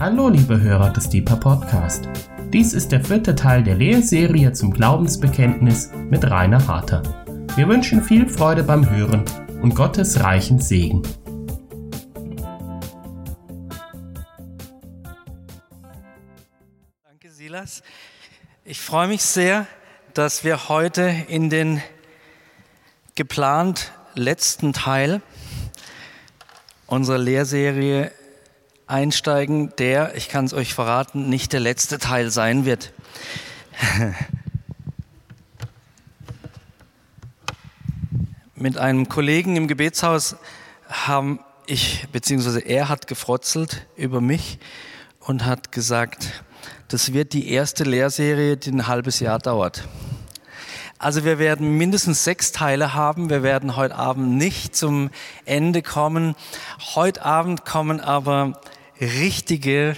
Hallo liebe Hörer des Deeper Podcast. Dies ist der vierte Teil der Lehrserie zum Glaubensbekenntnis mit Rainer Harter. Wir wünschen viel Freude beim Hören und Gottes reichen Segen. Danke, Silas. Ich freue mich sehr, dass wir heute in den geplant letzten Teil unserer Lehrserie einsteigen, der, ich kann es euch verraten, nicht der letzte Teil sein wird. Mit einem Kollegen im Gebetshaus haben ich, beziehungsweise er hat gefrotzelt über mich und hat gesagt, das wird die erste Lehrserie, die ein halbes Jahr dauert. Also wir werden mindestens sechs Teile haben. Wir werden heute Abend nicht zum Ende kommen. Heute Abend kommen aber richtige,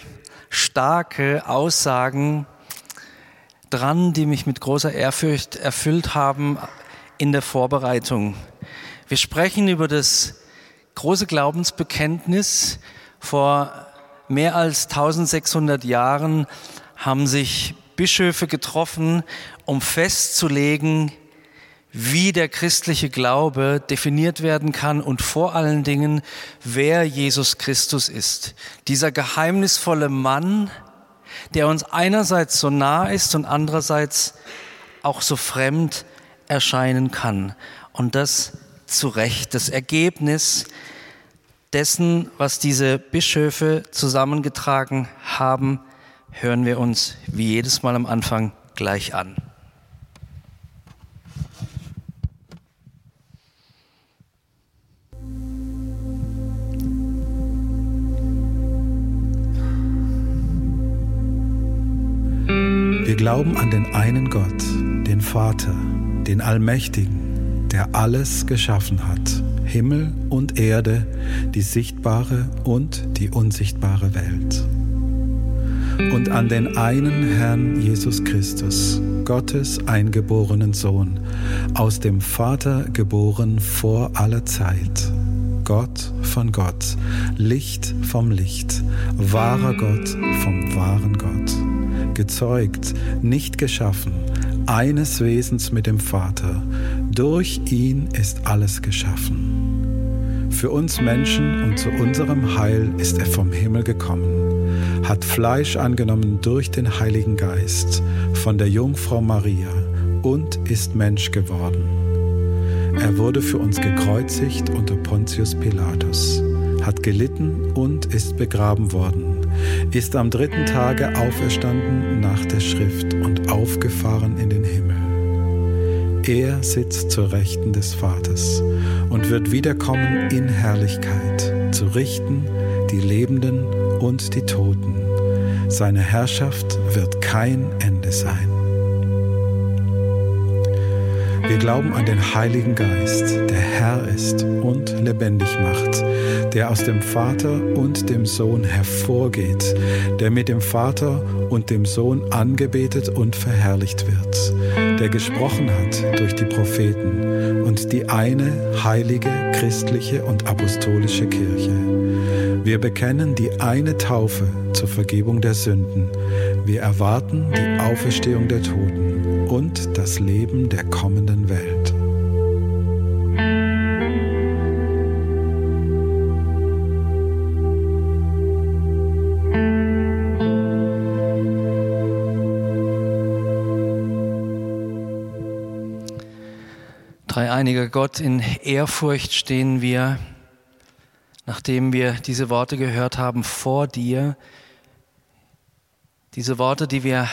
starke Aussagen dran, die mich mit großer Ehrfurcht erfüllt haben in der Vorbereitung. Wir sprechen über das große Glaubensbekenntnis. Vor mehr als 1600 Jahren haben sich Bischöfe getroffen, um festzulegen, wie der christliche Glaube definiert werden kann und vor allen Dingen, wer Jesus Christus ist. Dieser geheimnisvolle Mann, der uns einerseits so nah ist und andererseits auch so fremd erscheinen kann. Und das zu Recht. Das Ergebnis dessen, was diese Bischöfe zusammengetragen haben, hören wir uns wie jedes Mal am Anfang gleich an. Glauben an den einen Gott, den Vater, den Allmächtigen, der alles geschaffen hat, Himmel und Erde, die sichtbare und die unsichtbare Welt und an den einen Herrn Jesus Christus, Gottes eingeborenen Sohn, aus dem Vater geboren vor aller Zeit. Gott von Gott, Licht vom Licht, wahrer Gott vom wahren Gott, gezeugt, nicht geschaffen, eines Wesens mit dem Vater, durch ihn ist alles geschaffen. Für uns Menschen und zu unserem Heil ist er vom Himmel gekommen hat Fleisch angenommen durch den Heiligen Geist von der Jungfrau Maria und ist Mensch geworden. Er wurde für uns gekreuzigt unter Pontius Pilatus, hat gelitten und ist begraben worden, ist am dritten Tage auferstanden nach der Schrift und aufgefahren in den Himmel. Er sitzt zur Rechten des Vaters und wird wiederkommen in Herrlichkeit, zu richten die Lebenden und die Toten. Seine Herrschaft wird kein Ende sein. Wir glauben an den Heiligen Geist, der Herr ist und lebendig macht, der aus dem Vater und dem Sohn hervorgeht, der mit dem Vater und dem Sohn angebetet und verherrlicht wird, der gesprochen hat durch die Propheten und die eine heilige, christliche und apostolische Kirche wir bekennen die eine Taufe zur Vergebung der Sünden. Wir erwarten die Auferstehung der Toten und das Leben der kommenden Welt. Dreieiniger Gott, in Ehrfurcht stehen wir nachdem wir diese Worte gehört haben, vor dir, diese Worte, die wir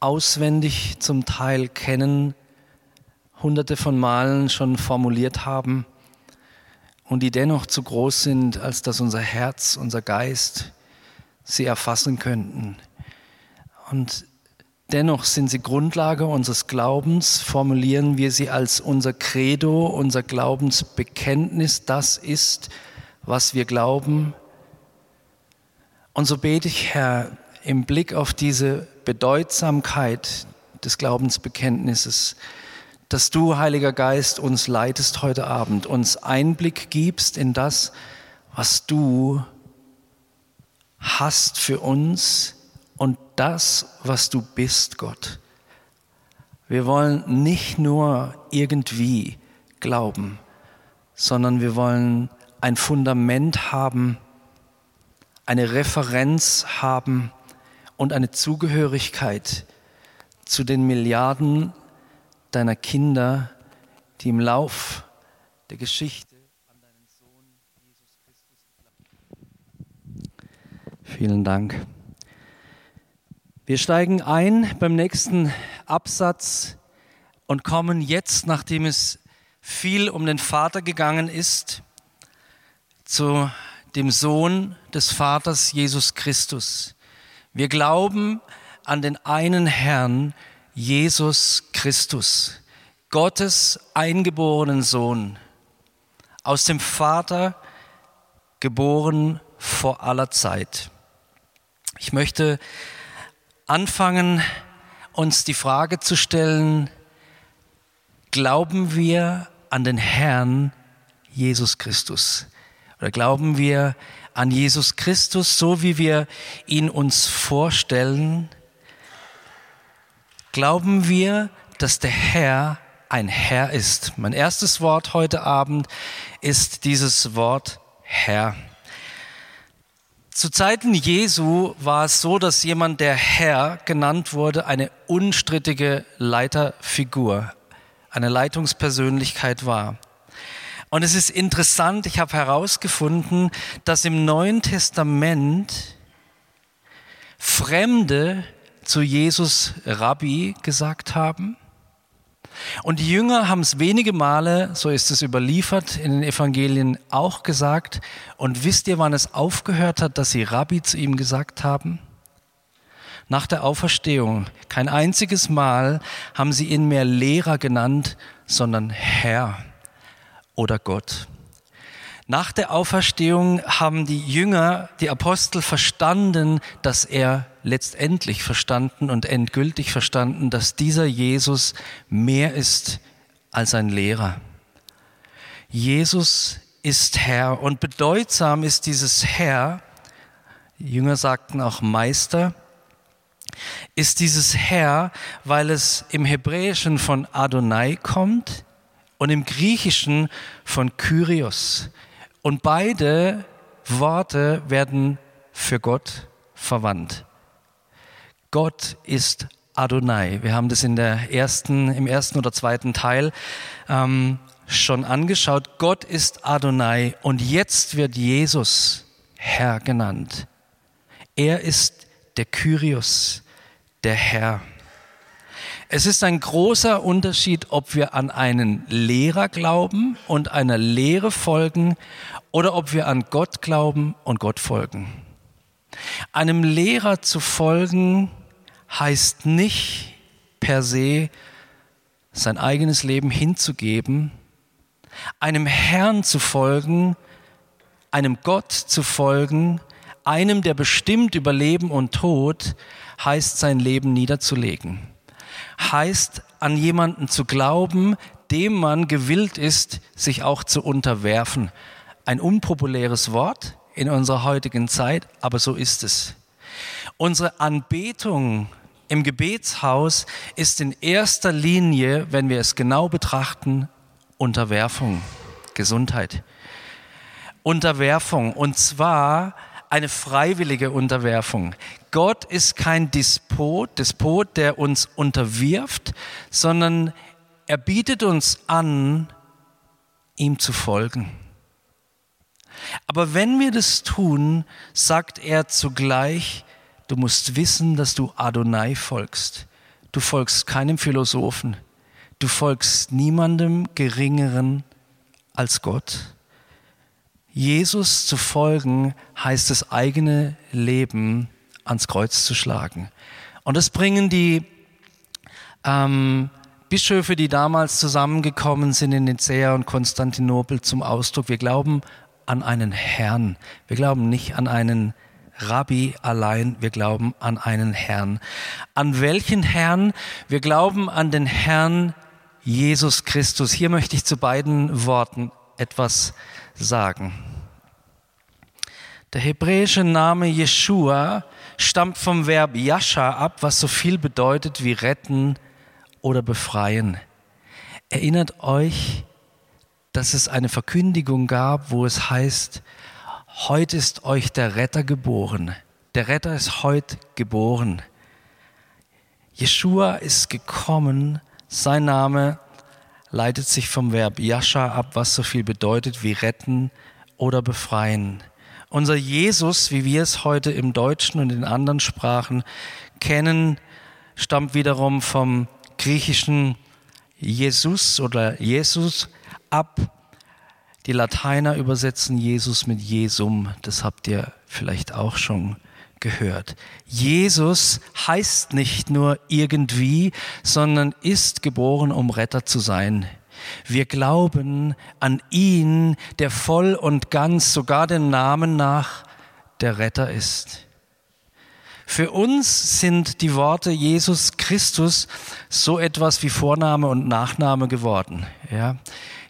auswendig zum Teil kennen, hunderte von Malen schon formuliert haben und die dennoch zu groß sind, als dass unser Herz, unser Geist sie erfassen könnten. Und Dennoch sind sie Grundlage unseres Glaubens, formulieren wir sie als unser Credo, unser Glaubensbekenntnis, das ist, was wir glauben. Und so bete ich, Herr, im Blick auf diese Bedeutsamkeit des Glaubensbekenntnisses, dass du, Heiliger Geist, uns leitest heute Abend, uns Einblick gibst in das, was du hast für uns das, was du bist, Gott. Wir wollen nicht nur irgendwie glauben, sondern wir wollen ein Fundament haben, eine Referenz haben und eine Zugehörigkeit zu den Milliarden deiner Kinder, die im Lauf der Geschichte an deinen Sohn Jesus Christus glauben. Vielen Dank. Wir steigen ein beim nächsten Absatz und kommen jetzt, nachdem es viel um den Vater gegangen ist, zu dem Sohn des Vaters Jesus Christus. Wir glauben an den einen Herrn, Jesus Christus, Gottes eingeborenen Sohn, aus dem Vater geboren vor aller Zeit. Ich möchte anfangen, uns die Frage zu stellen, glauben wir an den Herrn Jesus Christus? Oder glauben wir an Jesus Christus, so wie wir ihn uns vorstellen? Glauben wir, dass der Herr ein Herr ist? Mein erstes Wort heute Abend ist dieses Wort Herr. Zu Zeiten Jesu war es so, dass jemand, der Herr genannt wurde, eine unstrittige Leiterfigur, eine Leitungspersönlichkeit war. Und es ist interessant, ich habe herausgefunden, dass im Neuen Testament Fremde zu Jesus Rabbi gesagt haben. Und die Jünger haben es wenige Male, so ist es überliefert, in den Evangelien auch gesagt. Und wisst ihr, wann es aufgehört hat, dass sie Rabbi zu ihm gesagt haben? Nach der Auferstehung. Kein einziges Mal haben sie ihn mehr Lehrer genannt, sondern Herr oder Gott. Nach der Auferstehung haben die Jünger, die Apostel verstanden, dass er letztendlich verstanden und endgültig verstanden, dass dieser Jesus mehr ist als ein Lehrer. Jesus ist Herr und bedeutsam ist dieses Herr, Jünger sagten auch Meister, ist dieses Herr, weil es im Hebräischen von Adonai kommt, und im Griechischen von Kyrios. Und beide Worte werden für Gott verwandt. Gott ist Adonai. Wir haben das in der ersten, im ersten oder zweiten Teil ähm, schon angeschaut. Gott ist Adonai und jetzt wird Jesus Herr genannt. Er ist der Kyrios, der Herr. Es ist ein großer Unterschied, ob wir an einen Lehrer glauben und einer Lehre folgen oder ob wir an Gott glauben und Gott folgen. Einem Lehrer zu folgen heißt nicht per se sein eigenes Leben hinzugeben, einem Herrn zu folgen, einem Gott zu folgen, einem, der bestimmt über Leben und Tod, heißt sein Leben niederzulegen heißt, an jemanden zu glauben, dem man gewillt ist, sich auch zu unterwerfen. Ein unpopuläres Wort in unserer heutigen Zeit, aber so ist es. Unsere Anbetung im Gebetshaus ist in erster Linie, wenn wir es genau betrachten, Unterwerfung, Gesundheit. Unterwerfung und zwar eine freiwillige Unterwerfung. Gott ist kein Despot, Despot, der uns unterwirft, sondern er bietet uns an, ihm zu folgen. Aber wenn wir das tun, sagt er zugleich, du musst wissen, dass du Adonai folgst. Du folgst keinem Philosophen. Du folgst niemandem geringeren als Gott. Jesus zu folgen heißt das eigene Leben ans Kreuz zu schlagen. Und das bringen die ähm, Bischöfe, die damals zusammengekommen sind in Nicäa und Konstantinopel zum Ausdruck. Wir glauben an einen Herrn. Wir glauben nicht an einen Rabbi allein, wir glauben an einen Herrn. An welchen Herrn? Wir glauben an den Herrn Jesus Christus. Hier möchte ich zu beiden Worten etwas sagen. Der hebräische Name Jeshua stammt vom Verb Yasha ab, was so viel bedeutet wie retten oder befreien. Erinnert euch, dass es eine Verkündigung gab, wo es heißt, heute ist euch der Retter geboren. Der Retter ist heute geboren. Jeshua ist gekommen, sein Name leitet sich vom Verb Yasha ab, was so viel bedeutet wie retten oder befreien. Unser Jesus, wie wir es heute im Deutschen und in anderen Sprachen kennen, stammt wiederum vom griechischen Jesus oder Jesus ab. Die Lateiner übersetzen Jesus mit Jesum, das habt ihr vielleicht auch schon gehört. Jesus heißt nicht nur irgendwie, sondern ist geboren, um Retter zu sein. Wir glauben an ihn, der voll und ganz sogar dem Namen nach der Retter ist. Für uns sind die Worte Jesus Christus so etwas wie Vorname und Nachname geworden. Ja?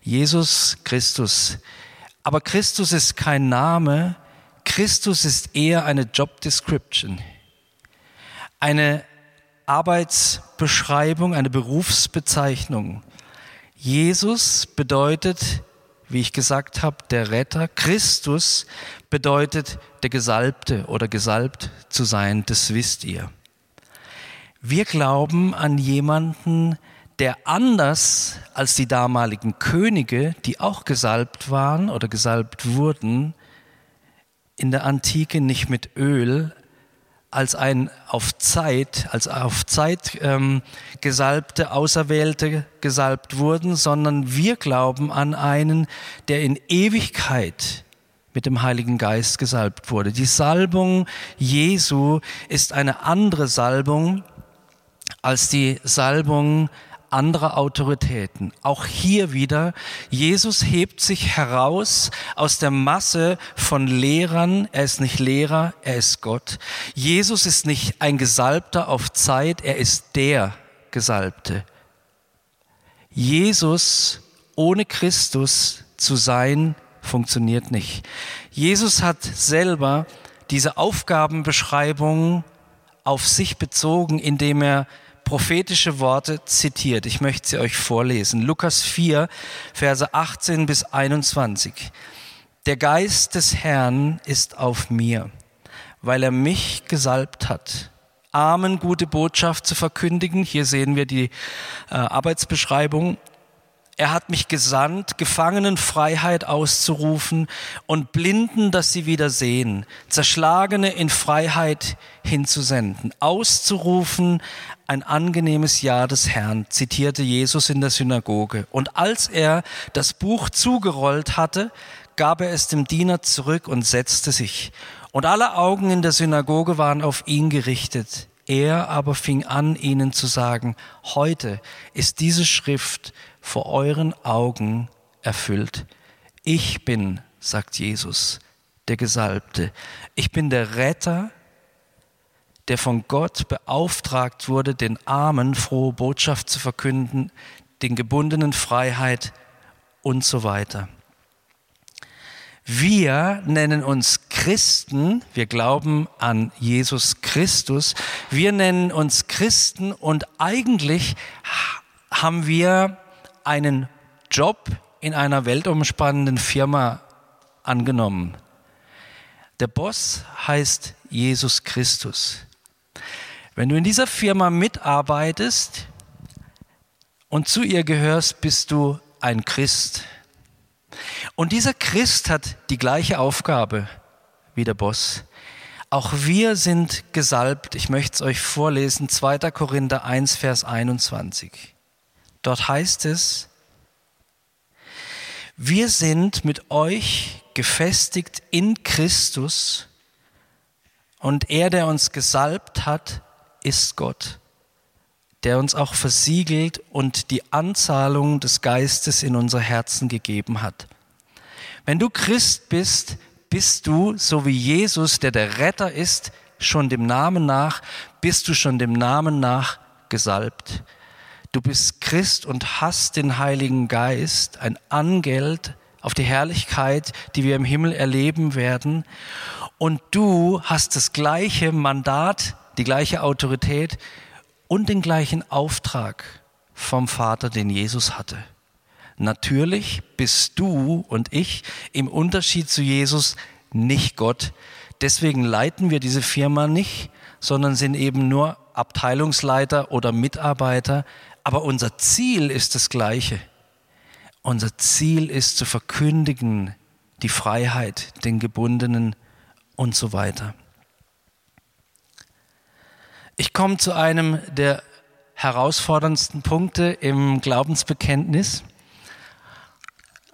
Jesus Christus. Aber Christus ist kein Name, Christus ist eher eine Job Description, eine Arbeitsbeschreibung, eine Berufsbezeichnung. Jesus bedeutet, wie ich gesagt habe, der Retter. Christus bedeutet der Gesalbte oder gesalbt zu sein, das wisst ihr. Wir glauben an jemanden, der anders als die damaligen Könige, die auch gesalbt waren oder gesalbt wurden, in der Antike nicht mit Öl als ein auf Zeit, als auf Zeit ähm, gesalbte Auserwählte gesalbt wurden, sondern wir glauben an einen, der in Ewigkeit mit dem Heiligen Geist gesalbt wurde. Die Salbung Jesu ist eine andere Salbung als die Salbung anderer Autoritäten. Auch hier wieder, Jesus hebt sich heraus aus der Masse von Lehrern. Er ist nicht Lehrer, er ist Gott. Jesus ist nicht ein Gesalbter auf Zeit, er ist der Gesalbte. Jesus ohne Christus zu sein, funktioniert nicht. Jesus hat selber diese Aufgabenbeschreibung auf sich bezogen, indem er prophetische Worte zitiert. Ich möchte sie euch vorlesen. Lukas 4, Verse 18 bis 21. Der Geist des Herrn ist auf mir, weil er mich gesalbt hat, Armen gute Botschaft zu verkündigen. Hier sehen wir die äh, Arbeitsbeschreibung. Er hat mich gesandt, Gefangenen Freiheit auszurufen und Blinden, dass sie wieder sehen, Zerschlagene in Freiheit hinzusenden, auszurufen ein angenehmes Jahr des Herrn, zitierte Jesus in der Synagoge. Und als er das Buch zugerollt hatte, gab er es dem Diener zurück und setzte sich. Und alle Augen in der Synagoge waren auf ihn gerichtet. Er aber fing an, ihnen zu sagen, heute ist diese Schrift vor euren Augen erfüllt. Ich bin, sagt Jesus, der Gesalbte. Ich bin der Retter, der von Gott beauftragt wurde, den Armen frohe Botschaft zu verkünden, den Gebundenen Freiheit und so weiter. Wir nennen uns Christen, wir glauben an Jesus Christus, wir nennen uns Christen und eigentlich haben wir einen Job in einer weltumspannenden Firma angenommen. Der Boss heißt Jesus Christus. Wenn du in dieser Firma mitarbeitest und zu ihr gehörst, bist du ein Christ. Und dieser Christ hat die gleiche Aufgabe wie der Boss. Auch wir sind gesalbt. Ich möchte es euch vorlesen. 2. Korinther 1, Vers 21. Dort heißt es, wir sind mit euch gefestigt in Christus und er, der uns gesalbt hat, ist Gott, der uns auch versiegelt und die Anzahlung des Geistes in unser Herzen gegeben hat. Wenn du Christ bist, bist du, so wie Jesus, der der Retter ist, schon dem Namen nach, bist du schon dem Namen nach gesalbt. Du bist Christ und hast den Heiligen Geist, ein Angeld auf die Herrlichkeit, die wir im Himmel erleben werden. Und du hast das gleiche Mandat, die gleiche Autorität und den gleichen Auftrag vom Vater, den Jesus hatte. Natürlich bist du und ich im Unterschied zu Jesus nicht Gott. Deswegen leiten wir diese Firma nicht, sondern sind eben nur Abteilungsleiter oder Mitarbeiter. Aber unser Ziel ist das gleiche. Unser Ziel ist zu verkündigen die Freiheit, den Gebundenen und so weiter. Ich komme zu einem der herausforderndsten Punkte im Glaubensbekenntnis.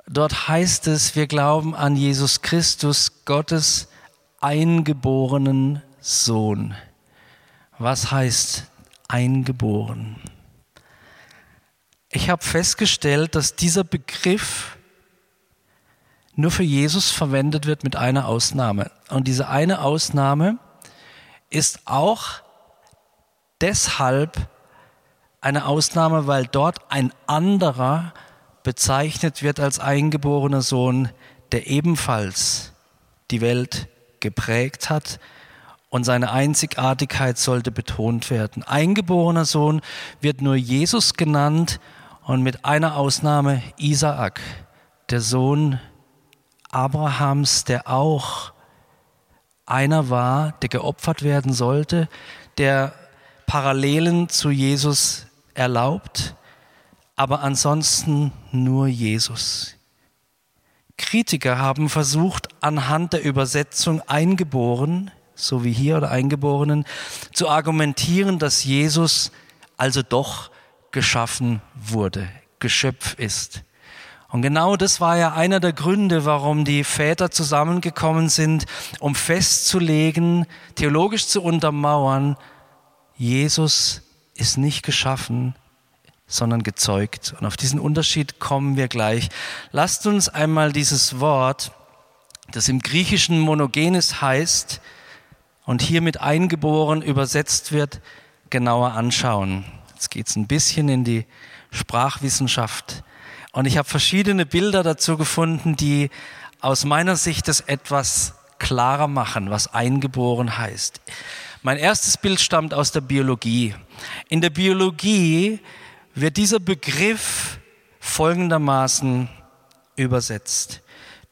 Dort heißt es, wir glauben an Jesus Christus, Gottes eingeborenen Sohn. Was heißt eingeboren? Ich habe festgestellt, dass dieser Begriff nur für Jesus verwendet wird mit einer Ausnahme. Und diese eine Ausnahme ist auch deshalb eine Ausnahme, weil dort ein anderer bezeichnet wird als eingeborener Sohn, der ebenfalls die Welt geprägt hat und seine Einzigartigkeit sollte betont werden. Eingeborener Sohn wird nur Jesus genannt und mit einer Ausnahme Isaak, der Sohn Abrahams, der auch einer war, der geopfert werden sollte, der Parallelen zu Jesus erlaubt, aber ansonsten nur Jesus. Kritiker haben versucht, anhand der Übersetzung eingeboren, so wie hier oder eingeborenen, zu argumentieren, dass Jesus also doch geschaffen wurde, Geschöpf ist. Und genau das war ja einer der Gründe, warum die Väter zusammengekommen sind, um festzulegen, theologisch zu untermauern, Jesus ist nicht geschaffen, sondern gezeugt. Und auf diesen Unterschied kommen wir gleich. Lasst uns einmal dieses Wort, das im Griechischen monogenes heißt und hier mit eingeboren übersetzt wird, genauer anschauen. Jetzt geht es ein bisschen in die Sprachwissenschaft. Und ich habe verschiedene Bilder dazu gefunden, die aus meiner Sicht das etwas klarer machen, was eingeboren heißt. Mein erstes Bild stammt aus der Biologie. In der Biologie wird dieser Begriff folgendermaßen übersetzt.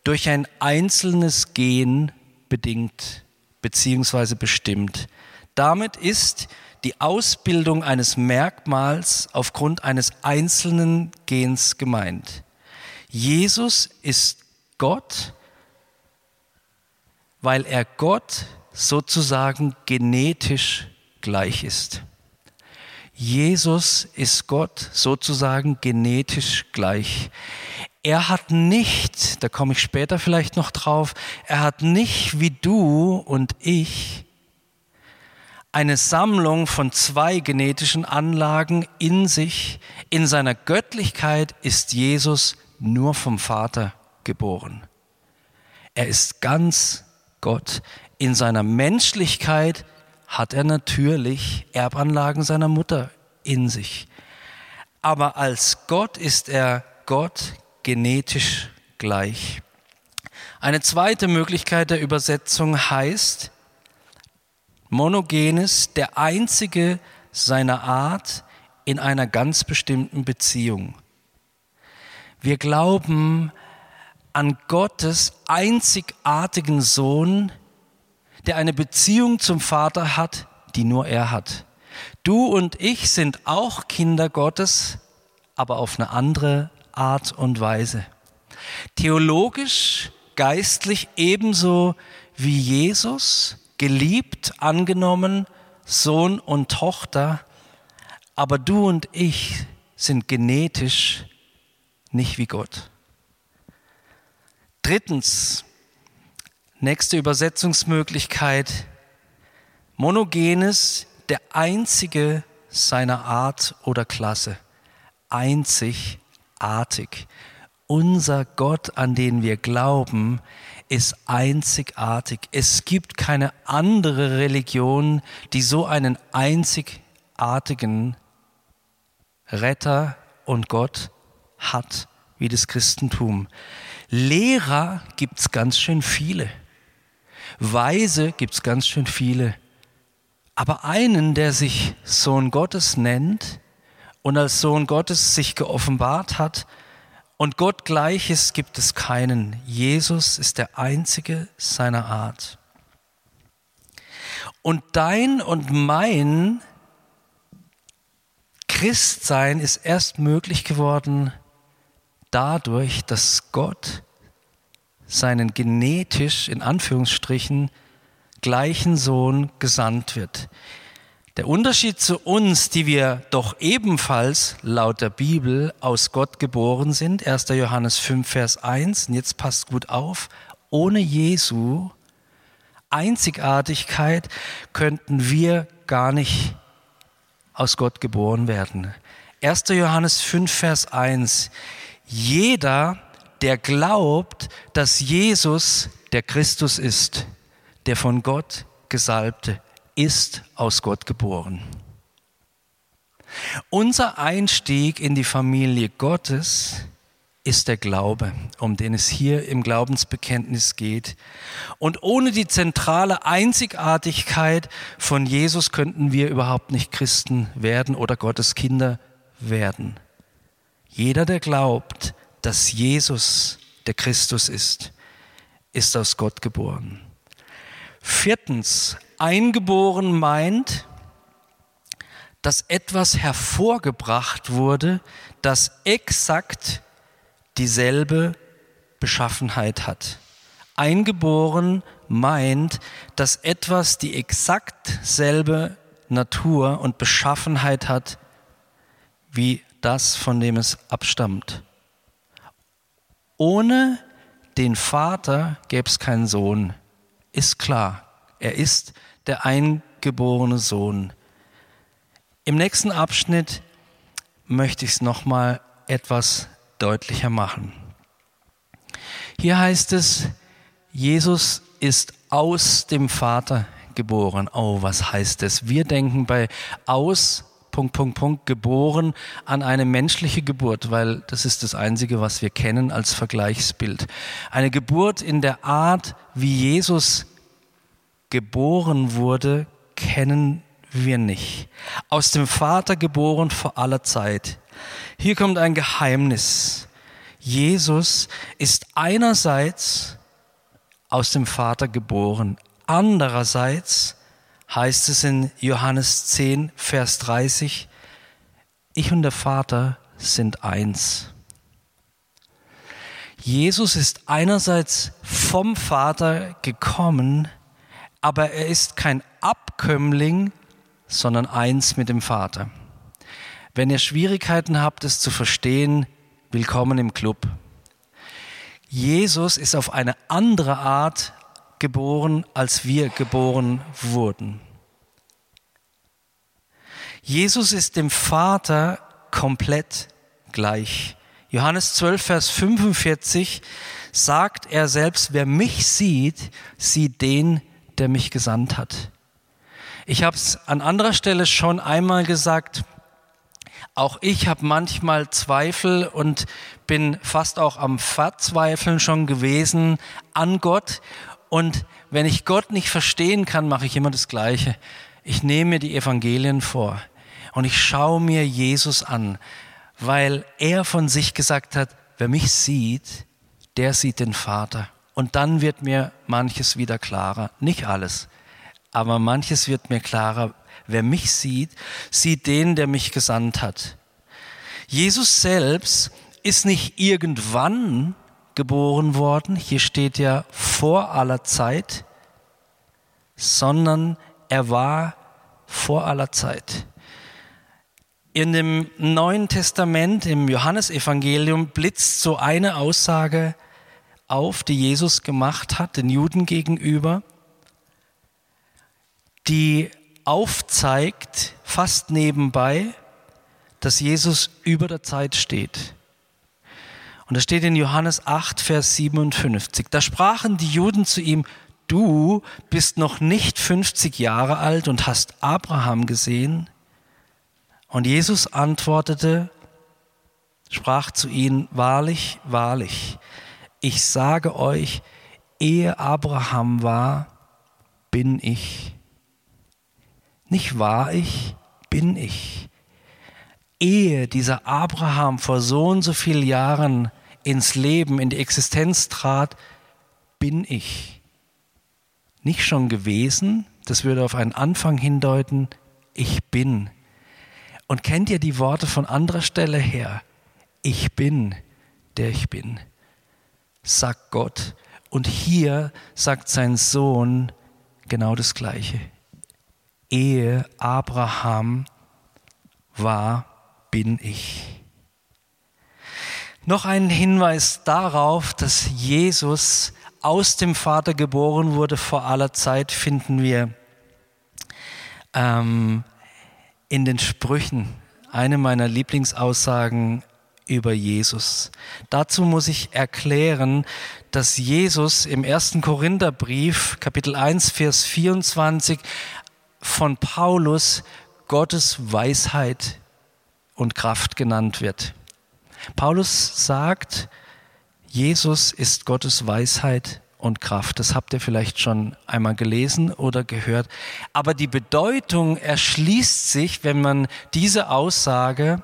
Durch ein einzelnes Gen bedingt beziehungsweise bestimmt. Damit ist die Ausbildung eines Merkmals aufgrund eines einzelnen Gens gemeint. Jesus ist Gott, weil er Gott sozusagen genetisch gleich ist. Jesus ist Gott sozusagen genetisch gleich. Er hat nicht, da komme ich später vielleicht noch drauf, er hat nicht wie du und ich eine Sammlung von zwei genetischen Anlagen in sich. In seiner Göttlichkeit ist Jesus nur vom Vater geboren. Er ist ganz Gott. In seiner Menschlichkeit hat er natürlich Erbanlagen seiner Mutter in sich. Aber als Gott ist er Gott genetisch gleich. Eine zweite Möglichkeit der Übersetzung heißt, monogenes, der einzige seiner Art in einer ganz bestimmten Beziehung. Wir glauben an Gottes einzigartigen Sohn, der eine Beziehung zum Vater hat, die nur er hat. Du und ich sind auch Kinder Gottes, aber auf eine andere Art und Weise. Theologisch, geistlich ebenso wie Jesus, geliebt, angenommen, Sohn und Tochter, aber du und ich sind genetisch nicht wie Gott. Drittens, Nächste Übersetzungsmöglichkeit. Monogenes, der einzige seiner Art oder Klasse. Einzigartig. Unser Gott, an den wir glauben, ist einzigartig. Es gibt keine andere Religion, die so einen einzigartigen Retter und Gott hat wie das Christentum. Lehrer gibt es ganz schön viele. Weise gibt es ganz schön viele. Aber einen, der sich Sohn Gottes nennt und als Sohn Gottes sich geoffenbart hat und Gott gleich ist, gibt es keinen. Jesus ist der einzige seiner Art. Und dein und mein Christsein ist erst möglich geworden dadurch, dass Gott seinen genetisch in Anführungsstrichen gleichen Sohn gesandt wird. Der Unterschied zu uns, die wir doch ebenfalls laut der Bibel aus Gott geboren sind, 1. Johannes 5, Vers 1, und jetzt passt gut auf, ohne Jesu Einzigartigkeit könnten wir gar nicht aus Gott geboren werden. 1. Johannes 5, Vers 1. Jeder, der glaubt, dass Jesus der Christus ist, der von Gott Gesalbte, ist aus Gott geboren. Unser Einstieg in die Familie Gottes ist der Glaube, um den es hier im Glaubensbekenntnis geht. Und ohne die zentrale Einzigartigkeit von Jesus könnten wir überhaupt nicht Christen werden oder Gottes Kinder werden. Jeder, der glaubt, dass Jesus der Christus ist, ist aus Gott geboren. Viertens, eingeboren meint, dass etwas hervorgebracht wurde, das exakt dieselbe Beschaffenheit hat. Eingeboren meint, dass etwas die exakt selbe Natur und Beschaffenheit hat wie das, von dem es abstammt. Ohne den Vater gäbe es keinen Sohn. Ist klar. Er ist der eingeborene Sohn. Im nächsten Abschnitt möchte ich es nochmal etwas deutlicher machen. Hier heißt es, Jesus ist aus dem Vater geboren. Oh, was heißt das? Wir denken bei aus, Punkt, Punkt, Punkt, geboren an eine menschliche Geburt, weil das ist das Einzige, was wir kennen als Vergleichsbild. Eine Geburt in der Art, wie Jesus geboren wurde, kennen wir nicht. Aus dem Vater geboren vor aller Zeit. Hier kommt ein Geheimnis. Jesus ist einerseits aus dem Vater geboren, andererseits heißt es in Johannes 10, Vers 30, ich und der Vater sind eins. Jesus ist einerseits vom Vater gekommen, aber er ist kein Abkömmling, sondern eins mit dem Vater. Wenn ihr Schwierigkeiten habt, es zu verstehen, willkommen im Club. Jesus ist auf eine andere Art geboren, als wir geboren wurden. Jesus ist dem Vater komplett gleich. Johannes 12, Vers 45 sagt er selbst, wer mich sieht, sieht den, der mich gesandt hat. Ich habe es an anderer Stelle schon einmal gesagt, auch ich habe manchmal Zweifel und bin fast auch am Verzweifeln schon gewesen an Gott. Und wenn ich Gott nicht verstehen kann, mache ich immer das Gleiche. Ich nehme mir die Evangelien vor und ich schaue mir Jesus an, weil er von sich gesagt hat, wer mich sieht, der sieht den Vater. Und dann wird mir manches wieder klarer. Nicht alles, aber manches wird mir klarer, Wer mich sieht, sieht den, der mich gesandt hat. Jesus selbst ist nicht irgendwann geboren worden, hier steht ja vor aller Zeit, sondern er war vor aller Zeit. In dem Neuen Testament, im Johannesevangelium, blitzt so eine Aussage auf, die Jesus gemacht hat, den Juden gegenüber, die aufzeigt, fast nebenbei, dass Jesus über der Zeit steht. Und das steht in Johannes 8, Vers 57. Da sprachen die Juden zu ihm, du bist noch nicht 50 Jahre alt und hast Abraham gesehen. Und Jesus antwortete, sprach zu ihnen, wahrlich, wahrlich, ich sage euch, ehe Abraham war, bin ich. Nicht war ich, bin ich. Ehe dieser Abraham vor so und so vielen Jahren ins Leben, in die Existenz trat, bin ich. Nicht schon gewesen, das würde auf einen Anfang hindeuten, ich bin. Und kennt ihr die Worte von anderer Stelle her? Ich bin, der ich bin, sagt Gott. Und hier sagt sein Sohn genau das Gleiche. Ehe Abraham war, bin ich. Noch ein Hinweis darauf, dass Jesus aus dem Vater geboren wurde vor aller Zeit, finden wir ähm, in den Sprüchen. Eine meiner Lieblingsaussagen über Jesus. Dazu muss ich erklären, dass Jesus im ersten Korintherbrief, Kapitel 1, Vers 24, von Paulus Gottes Weisheit und Kraft genannt wird. Paulus sagt, Jesus ist Gottes Weisheit und Kraft. Das habt ihr vielleicht schon einmal gelesen oder gehört. Aber die Bedeutung erschließt sich, wenn man diese Aussage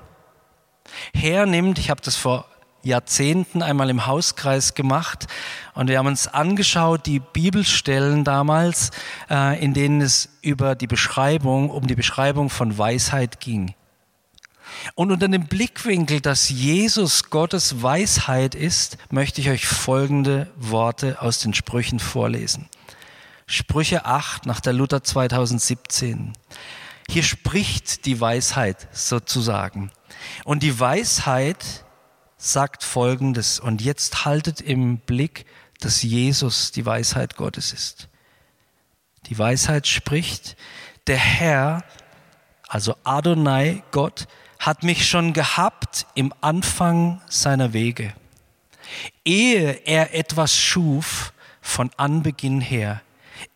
hernimmt. Ich habe das vor Jahrzehnten einmal im Hauskreis gemacht und wir haben uns angeschaut, die Bibelstellen damals, äh, in denen es über die Beschreibung, um die Beschreibung von Weisheit ging. Und unter dem Blickwinkel, dass Jesus Gottes Weisheit ist, möchte ich euch folgende Worte aus den Sprüchen vorlesen. Sprüche 8 nach der Luther 2017. Hier spricht die Weisheit sozusagen. Und die Weisheit sagt Folgendes. Und jetzt haltet im Blick, dass Jesus die Weisheit Gottes ist. Die Weisheit spricht, der Herr, also Adonai, Gott, hat mich schon gehabt im Anfang seiner Wege. Ehe er etwas schuf von Anbeginn her.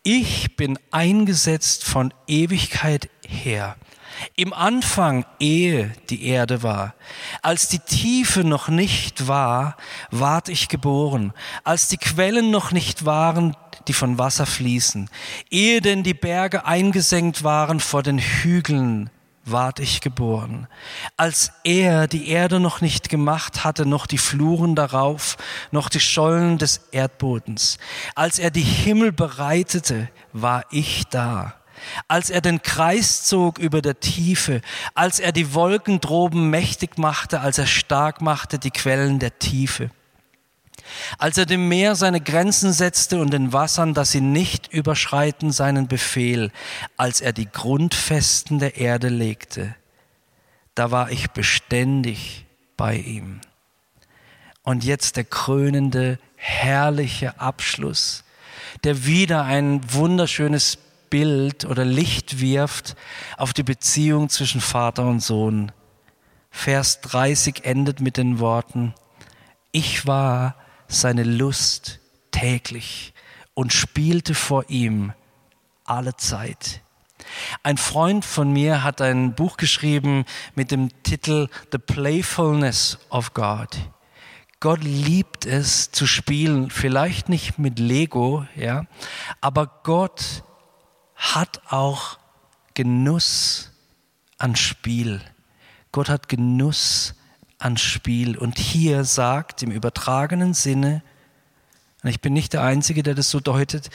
Ich bin eingesetzt von Ewigkeit her. Im Anfang, ehe die Erde war, als die Tiefe noch nicht war, ward ich geboren, als die Quellen noch nicht waren, die von Wasser fließen, ehe denn die Berge eingesenkt waren vor den Hügeln, ward ich geboren. Als er die Erde noch nicht gemacht hatte, noch die Fluren darauf, noch die Schollen des Erdbodens. Als er die Himmel bereitete, war ich da. Als er den Kreis zog über der Tiefe, als er die Wolken droben mächtig machte, als er stark machte die Quellen der Tiefe als er dem Meer seine Grenzen setzte und den Wassern, dass sie nicht überschreiten, seinen Befehl, als er die Grundfesten der Erde legte, da war ich beständig bei ihm. Und jetzt der krönende, herrliche Abschluss, der wieder ein wunderschönes Bild oder Licht wirft auf die Beziehung zwischen Vater und Sohn. Vers 30 endet mit den Worten, ich war seine Lust täglich und spielte vor ihm alle Zeit. Ein Freund von mir hat ein Buch geschrieben mit dem Titel The Playfulness of God. Gott liebt es zu spielen, vielleicht nicht mit Lego, ja, aber Gott hat auch Genuss an Spiel. Gott hat Genuss ans Spiel. Und hier sagt im übertragenen Sinne, und ich bin nicht der Einzige, der das so deutet,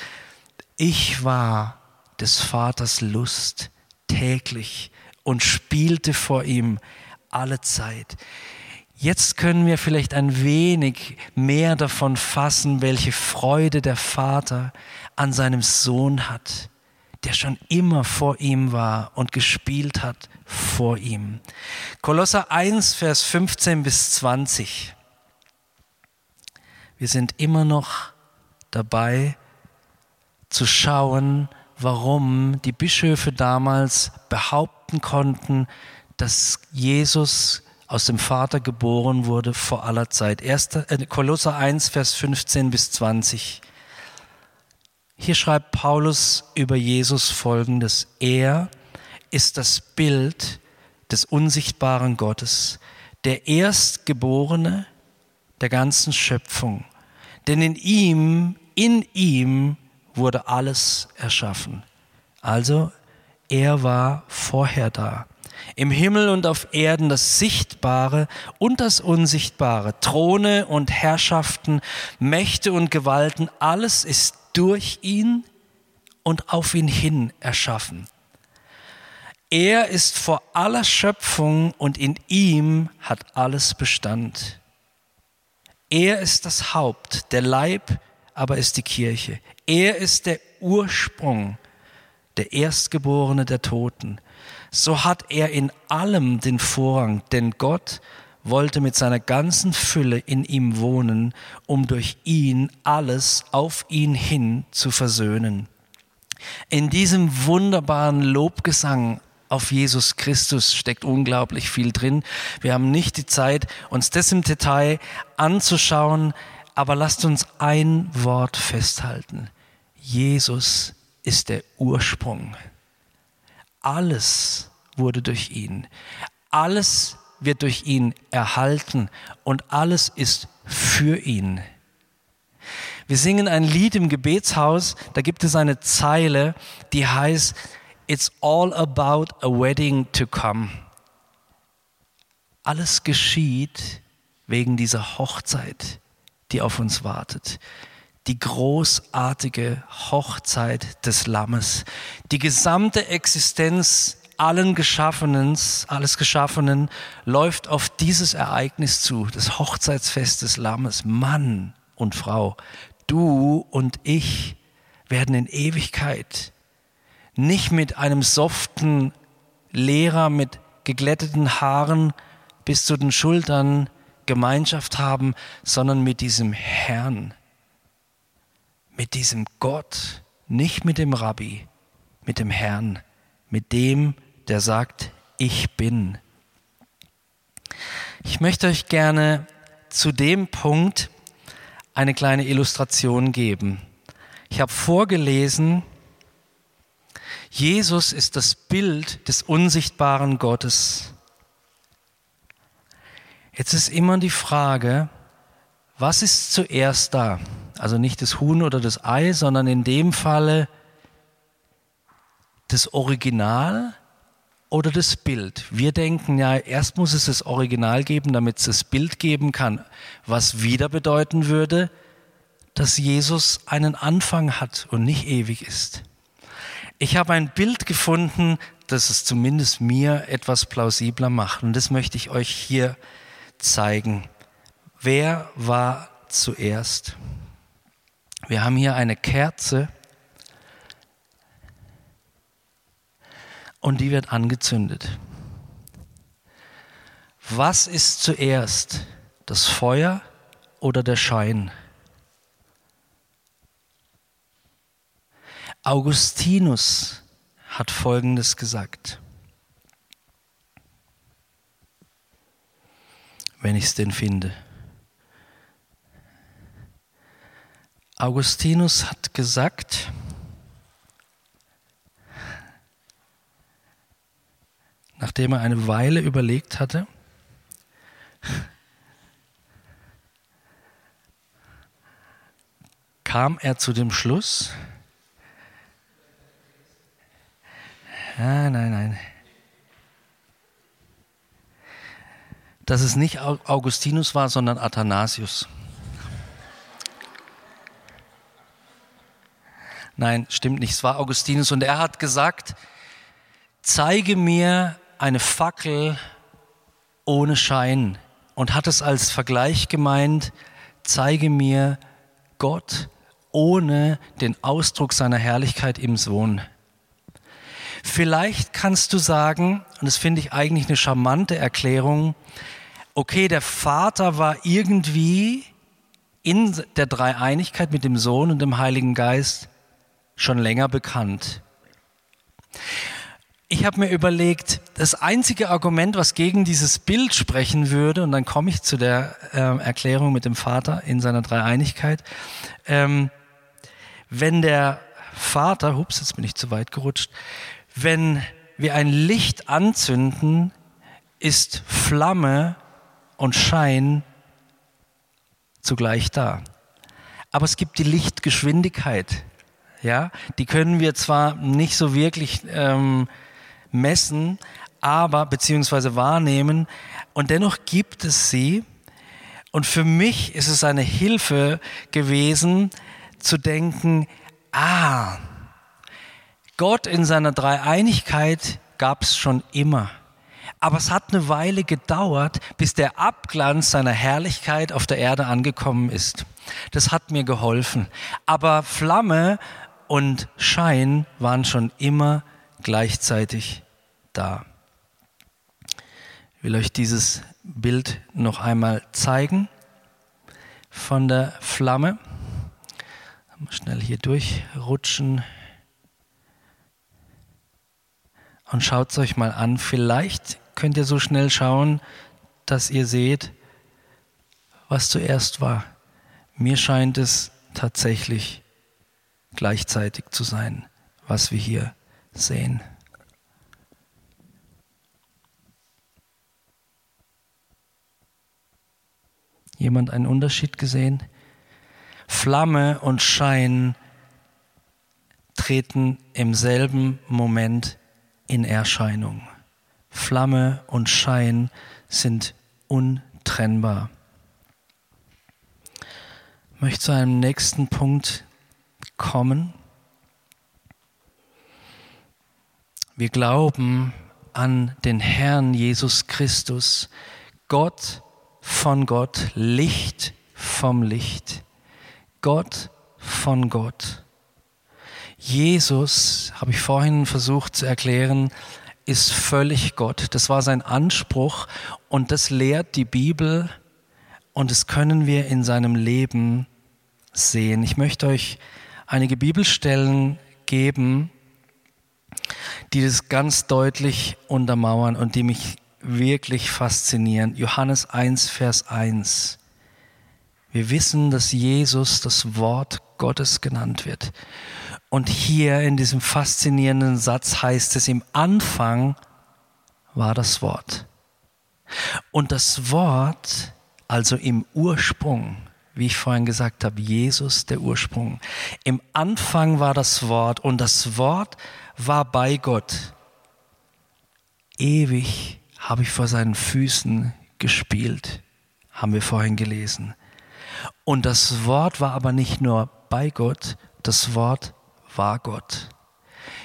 ich war des Vaters Lust täglich und spielte vor ihm alle Zeit. Jetzt können wir vielleicht ein wenig mehr davon fassen, welche Freude der Vater an seinem Sohn hat, der schon immer vor ihm war und gespielt hat vor ihm. Kolosser 1, Vers 15 bis 20. Wir sind immer noch dabei zu schauen, warum die Bischöfe damals behaupten konnten, dass Jesus aus dem Vater geboren wurde vor aller Zeit. 1, äh, Kolosser 1, Vers 15 bis 20. Hier schreibt Paulus über Jesus Folgendes. Er ist das Bild des unsichtbaren Gottes, der Erstgeborene der ganzen Schöpfung. Denn in ihm, in ihm wurde alles erschaffen. Also er war vorher da. Im Himmel und auf Erden das Sichtbare und das Unsichtbare, Throne und Herrschaften, Mächte und Gewalten, alles ist durch ihn und auf ihn hin erschaffen. Er ist vor aller Schöpfung und in ihm hat alles Bestand. Er ist das Haupt, der Leib aber ist die Kirche. Er ist der Ursprung, der Erstgeborene der Toten. So hat er in allem den Vorrang, denn Gott wollte mit seiner ganzen Fülle in ihm wohnen, um durch ihn alles auf ihn hin zu versöhnen. In diesem wunderbaren Lobgesang auf Jesus Christus steckt unglaublich viel drin. Wir haben nicht die Zeit, uns das im Detail anzuschauen, aber lasst uns ein Wort festhalten. Jesus ist der Ursprung. Alles wurde durch ihn. Alles wird durch ihn erhalten und alles ist für ihn. Wir singen ein Lied im Gebetshaus, da gibt es eine Zeile, die heißt, It's all about a wedding to come. Alles geschieht wegen dieser Hochzeit, die auf uns wartet. Die großartige Hochzeit des Lammes. Die gesamte Existenz allen Geschaffenen, alles Geschaffenen läuft auf dieses Ereignis zu, das Hochzeitsfest des Lammes. Mann und Frau, du und ich werden in Ewigkeit nicht mit einem soften Lehrer mit geglätteten Haaren bis zu den Schultern Gemeinschaft haben, sondern mit diesem Herrn, mit diesem Gott, nicht mit dem Rabbi, mit dem Herrn, mit dem, der sagt, ich bin. Ich möchte euch gerne zu dem Punkt eine kleine Illustration geben. Ich habe vorgelesen, Jesus ist das Bild des unsichtbaren Gottes. Jetzt ist immer die Frage, was ist zuerst da? Also nicht das Huhn oder das Ei, sondern in dem Falle das Original oder das Bild. Wir denken ja, erst muss es das Original geben, damit es das Bild geben kann, was wieder bedeuten würde, dass Jesus einen Anfang hat und nicht ewig ist. Ich habe ein Bild gefunden, das es zumindest mir etwas plausibler macht. Und das möchte ich euch hier zeigen. Wer war zuerst? Wir haben hier eine Kerze und die wird angezündet. Was ist zuerst? Das Feuer oder der Schein? Augustinus hat Folgendes gesagt. Wenn ich es denn finde. Augustinus hat gesagt, nachdem er eine Weile überlegt hatte, kam er zu dem Schluss, Nein, nein, nein. Dass es nicht Augustinus war, sondern Athanasius. Nein, stimmt nicht. Es war Augustinus und er hat gesagt, zeige mir eine Fackel ohne Schein und hat es als Vergleich gemeint, zeige mir Gott ohne den Ausdruck seiner Herrlichkeit im Sohn. Vielleicht kannst du sagen, und das finde ich eigentlich eine charmante Erklärung, okay, der Vater war irgendwie in der Dreieinigkeit mit dem Sohn und dem Heiligen Geist schon länger bekannt. Ich habe mir überlegt, das einzige Argument, was gegen dieses Bild sprechen würde, und dann komme ich zu der äh, Erklärung mit dem Vater in seiner Dreieinigkeit, ähm, wenn der Vater, hups, jetzt bin ich zu weit gerutscht, wenn wir ein Licht anzünden, ist Flamme und Schein zugleich da. Aber es gibt die Lichtgeschwindigkeit. Ja, die können wir zwar nicht so wirklich ähm, messen, aber beziehungsweise wahrnehmen, und dennoch gibt es sie. Und für mich ist es eine Hilfe gewesen, zu denken, ah, Gott in seiner Dreieinigkeit gab es schon immer. Aber es hat eine Weile gedauert, bis der Abglanz seiner Herrlichkeit auf der Erde angekommen ist. Das hat mir geholfen. Aber Flamme und Schein waren schon immer gleichzeitig da. Ich will euch dieses Bild noch einmal zeigen von der Flamme. Schnell hier durchrutschen. Und schaut es euch mal an. Vielleicht könnt ihr so schnell schauen, dass ihr seht, was zuerst war. Mir scheint es tatsächlich gleichzeitig zu sein, was wir hier sehen. Jemand einen Unterschied gesehen? Flamme und Schein treten im selben Moment in Erscheinung. Flamme und Schein sind untrennbar. Ich möchte zu einem nächsten Punkt kommen. Wir glauben an den Herrn Jesus Christus, Gott von Gott, Licht vom Licht, Gott von Gott. Jesus, habe ich vorhin versucht zu erklären, ist völlig Gott. Das war sein Anspruch und das lehrt die Bibel und das können wir in seinem Leben sehen. Ich möchte euch einige Bibelstellen geben, die das ganz deutlich untermauern und die mich wirklich faszinieren. Johannes 1, Vers 1. Wir wissen, dass Jesus das Wort Gottes genannt wird. Und hier in diesem faszinierenden Satz heißt es, im Anfang war das Wort. Und das Wort, also im Ursprung, wie ich vorhin gesagt habe, Jesus der Ursprung. Im Anfang war das Wort und das Wort war bei Gott. Ewig habe ich vor seinen Füßen gespielt, haben wir vorhin gelesen. Und das Wort war aber nicht nur bei Gott, das Wort war Gott.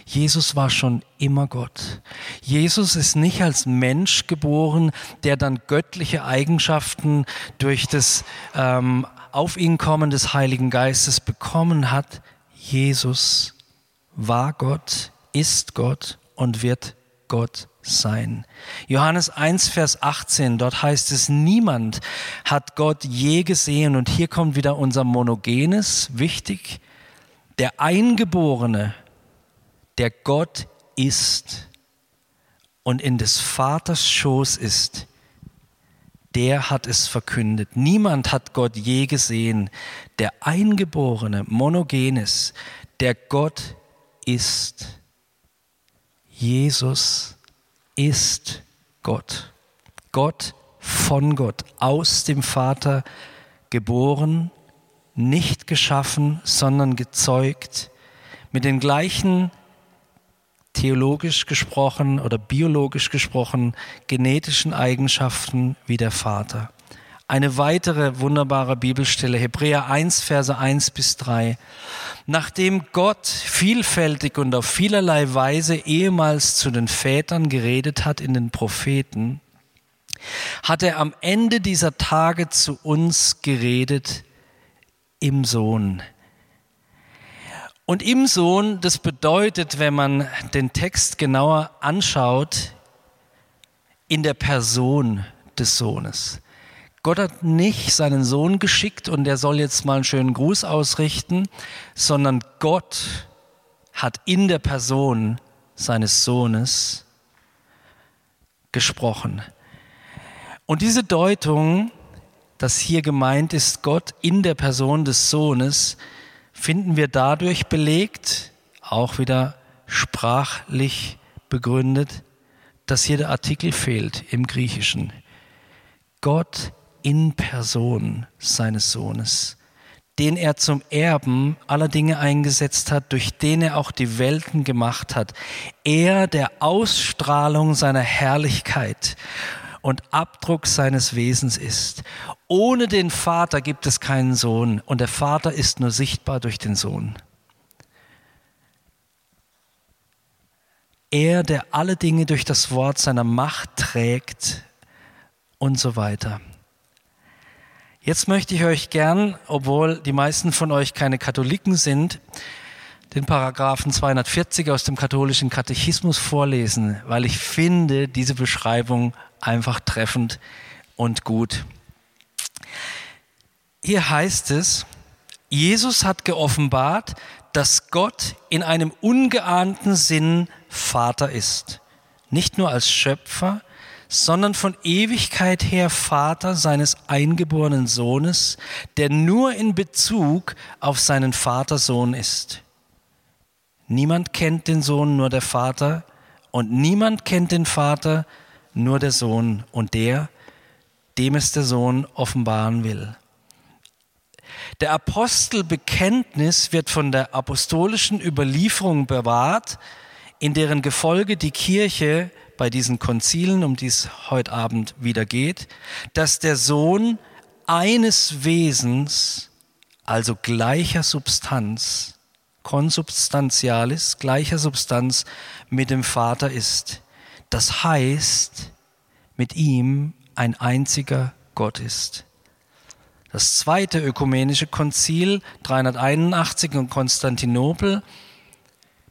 Jesus war schon immer Gott. Jesus ist nicht als Mensch geboren, der dann göttliche Eigenschaften durch das ähm, auf ihn kommen des Heiligen Geistes bekommen hat. Jesus war Gott, ist Gott und wird Gott sein. Johannes 1, Vers 18, dort heißt es, niemand hat Gott je gesehen. Und hier kommt wieder unser Monogenes, wichtig, der Eingeborene, der Gott ist und in des Vaters Schoß ist, der hat es verkündet. Niemand hat Gott je gesehen. Der Eingeborene, Monogenes, der Gott ist. Jesus ist Gott. Gott von Gott, aus dem Vater geboren, nicht geschaffen, sondern gezeugt, mit den gleichen theologisch gesprochen oder biologisch gesprochen genetischen Eigenschaften wie der Vater. Eine weitere wunderbare Bibelstelle, Hebräer 1, Verse 1 bis 3. Nachdem Gott vielfältig und auf vielerlei Weise ehemals zu den Vätern geredet hat in den Propheten, hat er am Ende dieser Tage zu uns geredet im Sohn, und im Sohn, das bedeutet, wenn man den Text genauer anschaut, in der Person des Sohnes. Gott hat nicht seinen Sohn geschickt und er soll jetzt mal einen schönen Gruß ausrichten, sondern Gott hat in der Person seines Sohnes gesprochen. Und diese Deutung, dass hier gemeint ist, Gott in der Person des Sohnes, finden wir dadurch belegt, auch wieder sprachlich begründet, dass hier der Artikel fehlt im Griechischen. Gott in Person seines Sohnes. den er zum Erben aller Dinge eingesetzt hat, durch den er auch die Welten gemacht hat. Er, der Ausstrahlung seiner Herrlichkeit und Abdruck seines Wesens ist. Ohne den Vater gibt es keinen Sohn und der Vater ist nur sichtbar durch den Sohn. Er, der alle Dinge durch das Wort seiner Macht trägt und so weiter. Jetzt möchte ich euch gern, obwohl die meisten von euch keine Katholiken sind, den Paragraphen 240 aus dem katholischen Katechismus vorlesen, weil ich finde diese Beschreibung einfach treffend und gut. Hier heißt es, Jesus hat geoffenbart, dass Gott in einem ungeahnten Sinn Vater ist. Nicht nur als Schöpfer, sondern von Ewigkeit her Vater seines eingeborenen Sohnes, der nur in Bezug auf seinen Vatersohn ist. Niemand kennt den Sohn, nur der Vater, und niemand kennt den Vater, nur der Sohn und der, dem es der Sohn offenbaren will. Der Apostelbekenntnis wird von der apostolischen Überlieferung bewahrt, in deren Gefolge die Kirche bei diesen Konzilen, um die es heute Abend wieder geht, dass der Sohn eines Wesens, also gleicher Substanz, konsubstantialis, gleicher Substanz mit dem Vater ist. Das heißt, mit ihm ein einziger Gott ist. Das zweite ökumenische Konzil 381 in Konstantinopel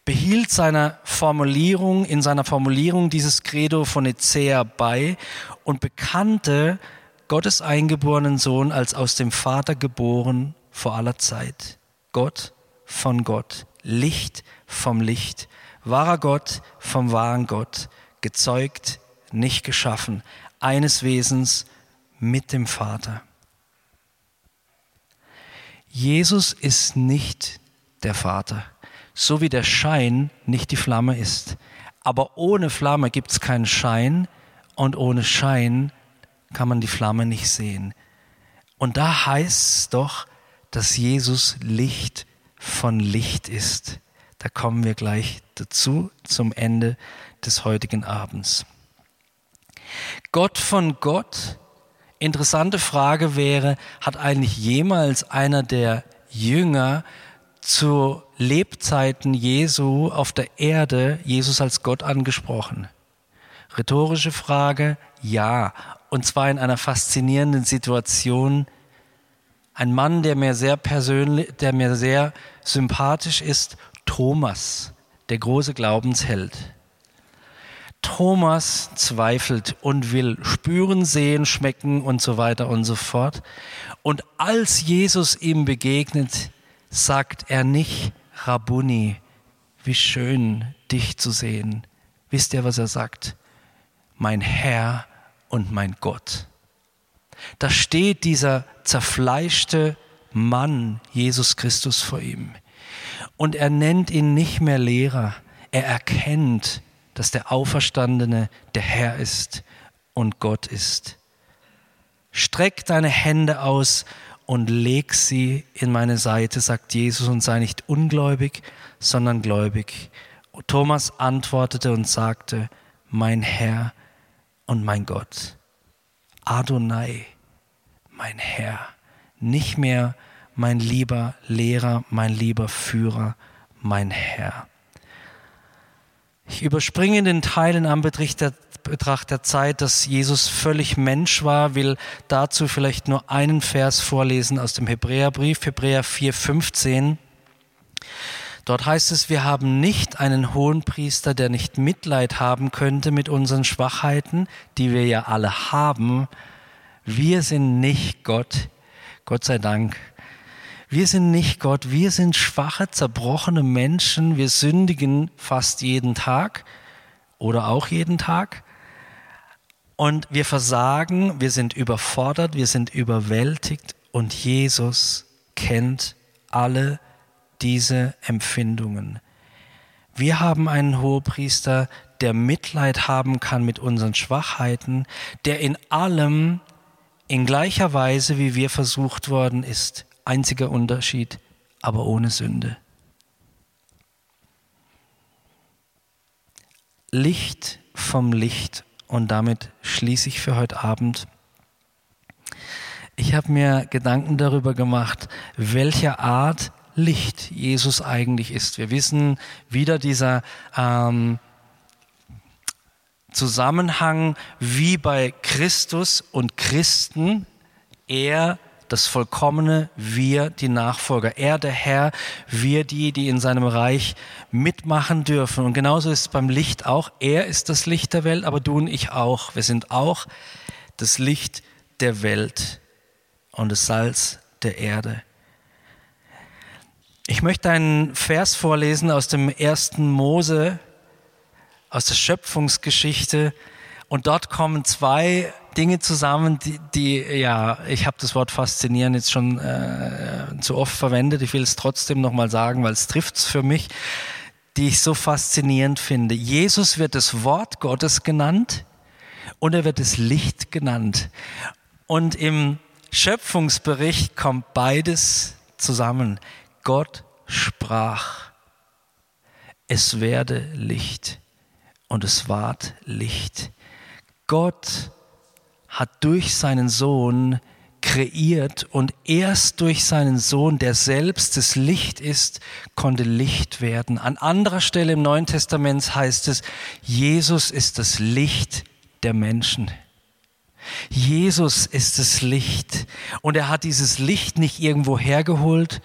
behielt seiner Formulierung, in seiner Formulierung dieses Credo von Nicea bei und bekannte Gottes eingeborenen Sohn als aus dem Vater geboren vor aller Zeit. Gott von Gott, Licht vom Licht, wahrer Gott vom wahren Gott, gezeugt, nicht geschaffen, eines Wesens mit dem Vater. Jesus ist nicht der Vater so wie der Schein nicht die Flamme ist. Aber ohne Flamme gibt es keinen Schein und ohne Schein kann man die Flamme nicht sehen. Und da heißt es doch, dass Jesus Licht von Licht ist. Da kommen wir gleich dazu zum Ende des heutigen Abends. Gott von Gott, interessante Frage wäre, hat eigentlich jemals einer der Jünger zu Lebzeiten Jesu auf der Erde Jesus als Gott angesprochen? Rhetorische Frage, ja. Und zwar in einer faszinierenden Situation. Ein Mann, der mir sehr persönlich, der mir sehr sympathisch ist, Thomas, der große Glaubensheld. Thomas zweifelt und will spüren, sehen, schmecken und so weiter und so fort. Und als Jesus ihm begegnet, sagt er nicht, Rabuni, wie schön dich zu sehen. Wisst ihr, was er sagt? Mein Herr und mein Gott. Da steht dieser zerfleischte Mann, Jesus Christus, vor ihm. Und er nennt ihn nicht mehr Lehrer. Er erkennt, dass der Auferstandene der Herr ist und Gott ist. Streck deine Hände aus und leg sie in meine Seite, sagt Jesus, und sei nicht ungläubig, sondern gläubig. Thomas antwortete und sagte, mein Herr und mein Gott. Adonai, mein Herr, nicht mehr mein lieber Lehrer, mein lieber Führer, mein Herr. Ich überspringe den Teil in Anbetracht der, Betracht der Zeit, dass Jesus völlig Mensch war, will dazu vielleicht nur einen Vers vorlesen aus dem Hebräerbrief, Hebräer 4,15. Dort heißt es, wir haben nicht einen hohen Priester, der nicht Mitleid haben könnte mit unseren Schwachheiten, die wir ja alle haben. Wir sind nicht Gott, Gott sei Dank. Wir sind nicht Gott, wir sind schwache, zerbrochene Menschen, wir sündigen fast jeden Tag oder auch jeden Tag. Und wir versagen, wir sind überfordert, wir sind überwältigt und Jesus kennt alle diese Empfindungen. Wir haben einen Hohepriester, der Mitleid haben kann mit unseren Schwachheiten, der in allem in gleicher Weise, wie wir versucht worden ist, Einziger Unterschied, aber ohne Sünde. Licht vom Licht und damit schließe ich für heute Abend. Ich habe mir Gedanken darüber gemacht, welcher Art Licht Jesus eigentlich ist. Wir wissen wieder dieser ähm, Zusammenhang wie bei Christus und Christen. Er das Vollkommene, wir die Nachfolger. Er der Herr, wir die, die in seinem Reich mitmachen dürfen. Und genauso ist es beim Licht auch. Er ist das Licht der Welt, aber du und ich auch. Wir sind auch das Licht der Welt und das Salz der Erde. Ich möchte einen Vers vorlesen aus dem ersten Mose, aus der Schöpfungsgeschichte. Und dort kommen zwei Dinge zusammen, die, die ja, ich habe das Wort faszinieren jetzt schon äh, zu oft verwendet. Ich will es trotzdem nochmal sagen, weil es trifft es für mich, die ich so faszinierend finde. Jesus wird das Wort Gottes genannt und er wird das Licht genannt. Und im Schöpfungsbericht kommt beides zusammen. Gott sprach, es werde Licht und es ward Licht. Gott hat durch seinen Sohn kreiert und erst durch seinen Sohn, der selbst das Licht ist, konnte Licht werden. An anderer Stelle im Neuen Testament heißt es, Jesus ist das Licht der Menschen. Jesus ist das Licht und er hat dieses Licht nicht irgendwo hergeholt,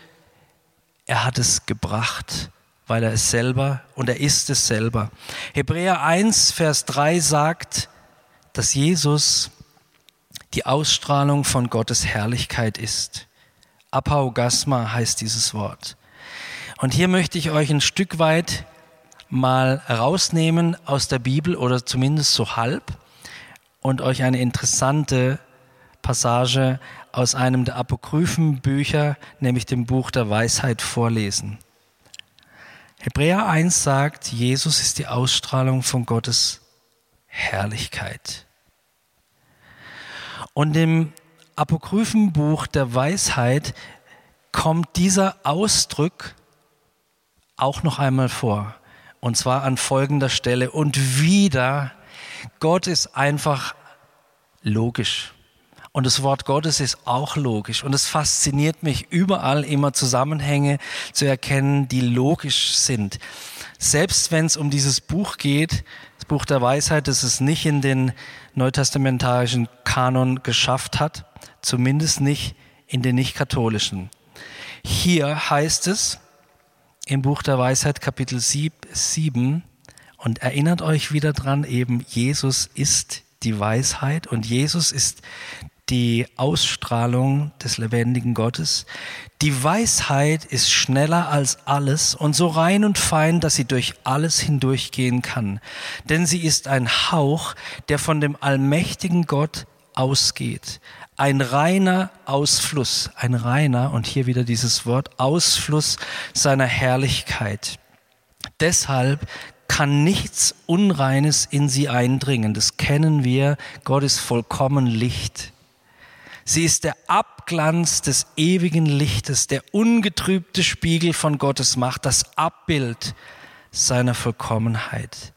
er hat es gebracht, weil er es selber und er ist es selber. Hebräer 1, Vers 3 sagt, dass Jesus die Ausstrahlung von Gottes Herrlichkeit ist. Apaugasma heißt dieses Wort. Und hier möchte ich euch ein Stück weit mal rausnehmen aus der Bibel oder zumindest so halb und euch eine interessante Passage aus einem der apokryphen Bücher, nämlich dem Buch der Weisheit, vorlesen. Hebräer 1 sagt, Jesus ist die Ausstrahlung von Gottes Herrlichkeit. Und im apokryphen Buch der Weisheit kommt dieser Ausdruck auch noch einmal vor. Und zwar an folgender Stelle. Und wieder, Gott ist einfach logisch. Und das Wort Gottes ist auch logisch. Und es fasziniert mich, überall immer Zusammenhänge zu erkennen, die logisch sind. Selbst wenn es um dieses Buch geht, Buch der Weisheit, das es nicht in den neutestamentarischen Kanon geschafft hat, zumindest nicht in den nicht-katholischen. Hier heißt es im Buch der Weisheit Kapitel 7, und erinnert euch wieder dran, eben Jesus ist die Weisheit und Jesus ist die Ausstrahlung des lebendigen Gottes. Die Weisheit ist schneller als alles und so rein und fein, dass sie durch alles hindurchgehen kann. Denn sie ist ein Hauch, der von dem allmächtigen Gott ausgeht. Ein reiner Ausfluss, ein reiner, und hier wieder dieses Wort, Ausfluss seiner Herrlichkeit. Deshalb kann nichts Unreines in sie eindringen. Das kennen wir. Gott ist vollkommen Licht. Sie ist der Abglanz des ewigen Lichtes, der ungetrübte Spiegel von Gottes Macht, das Abbild seiner Vollkommenheit.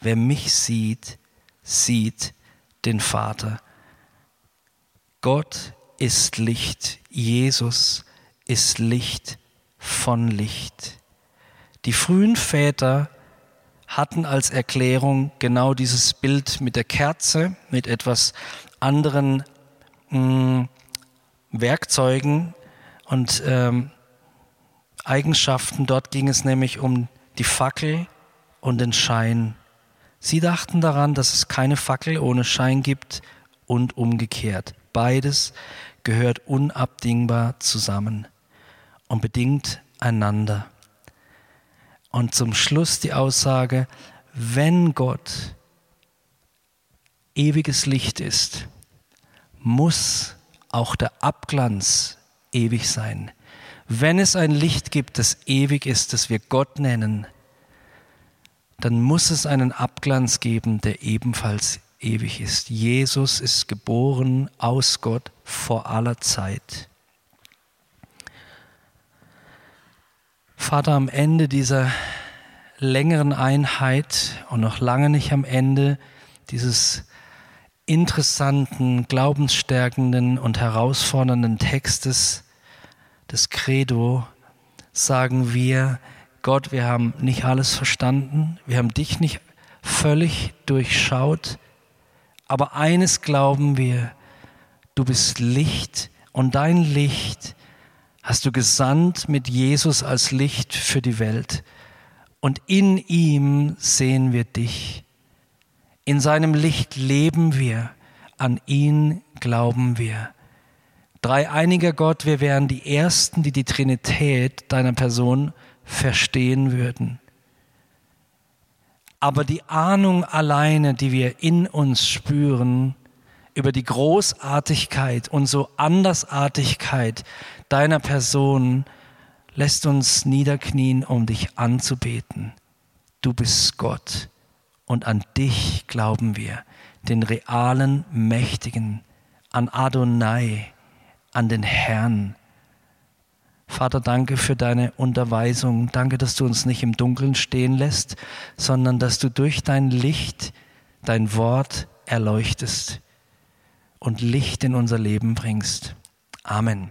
Wer mich sieht, sieht den Vater. Gott ist Licht, Jesus ist Licht von Licht. Die frühen Väter hatten als Erklärung genau dieses Bild mit der Kerze, mit etwas anderen mh, Werkzeugen und ähm, Eigenschaften. Dort ging es nämlich um die Fackel und den Schein. Sie dachten daran, dass es keine Fackel ohne Schein gibt und umgekehrt. Beides gehört unabdingbar zusammen und bedingt einander. Und zum Schluss die Aussage, wenn Gott ewiges Licht ist, muss auch der Abglanz ewig sein. Wenn es ein Licht gibt, das ewig ist, das wir Gott nennen, dann muss es einen Abglanz geben, der ebenfalls ewig ist. Jesus ist geboren aus Gott vor aller Zeit. Vater, am Ende dieser längeren Einheit und noch lange nicht am Ende dieses interessanten, glaubensstärkenden und herausfordernden Textes des Credo sagen wir, Gott, wir haben nicht alles verstanden, wir haben dich nicht völlig durchschaut, aber eines glauben wir, du bist Licht und dein Licht hast du gesandt mit Jesus als Licht für die Welt und in ihm sehen wir dich. In seinem Licht leben wir, an ihn glauben wir. Dreieiniger Gott, wir wären die Ersten, die die Trinität deiner Person verstehen würden. Aber die Ahnung alleine, die wir in uns spüren, über die Großartigkeit und so Andersartigkeit deiner Person, lässt uns niederknien, um dich anzubeten. Du bist Gott und an dich glauben wir, den realen, mächtigen, an Adonai, an den Herrn. Vater, danke für deine Unterweisung. Danke, dass du uns nicht im Dunkeln stehen lässt, sondern dass du durch dein Licht, dein Wort erleuchtest und Licht in unser Leben bringst. Amen.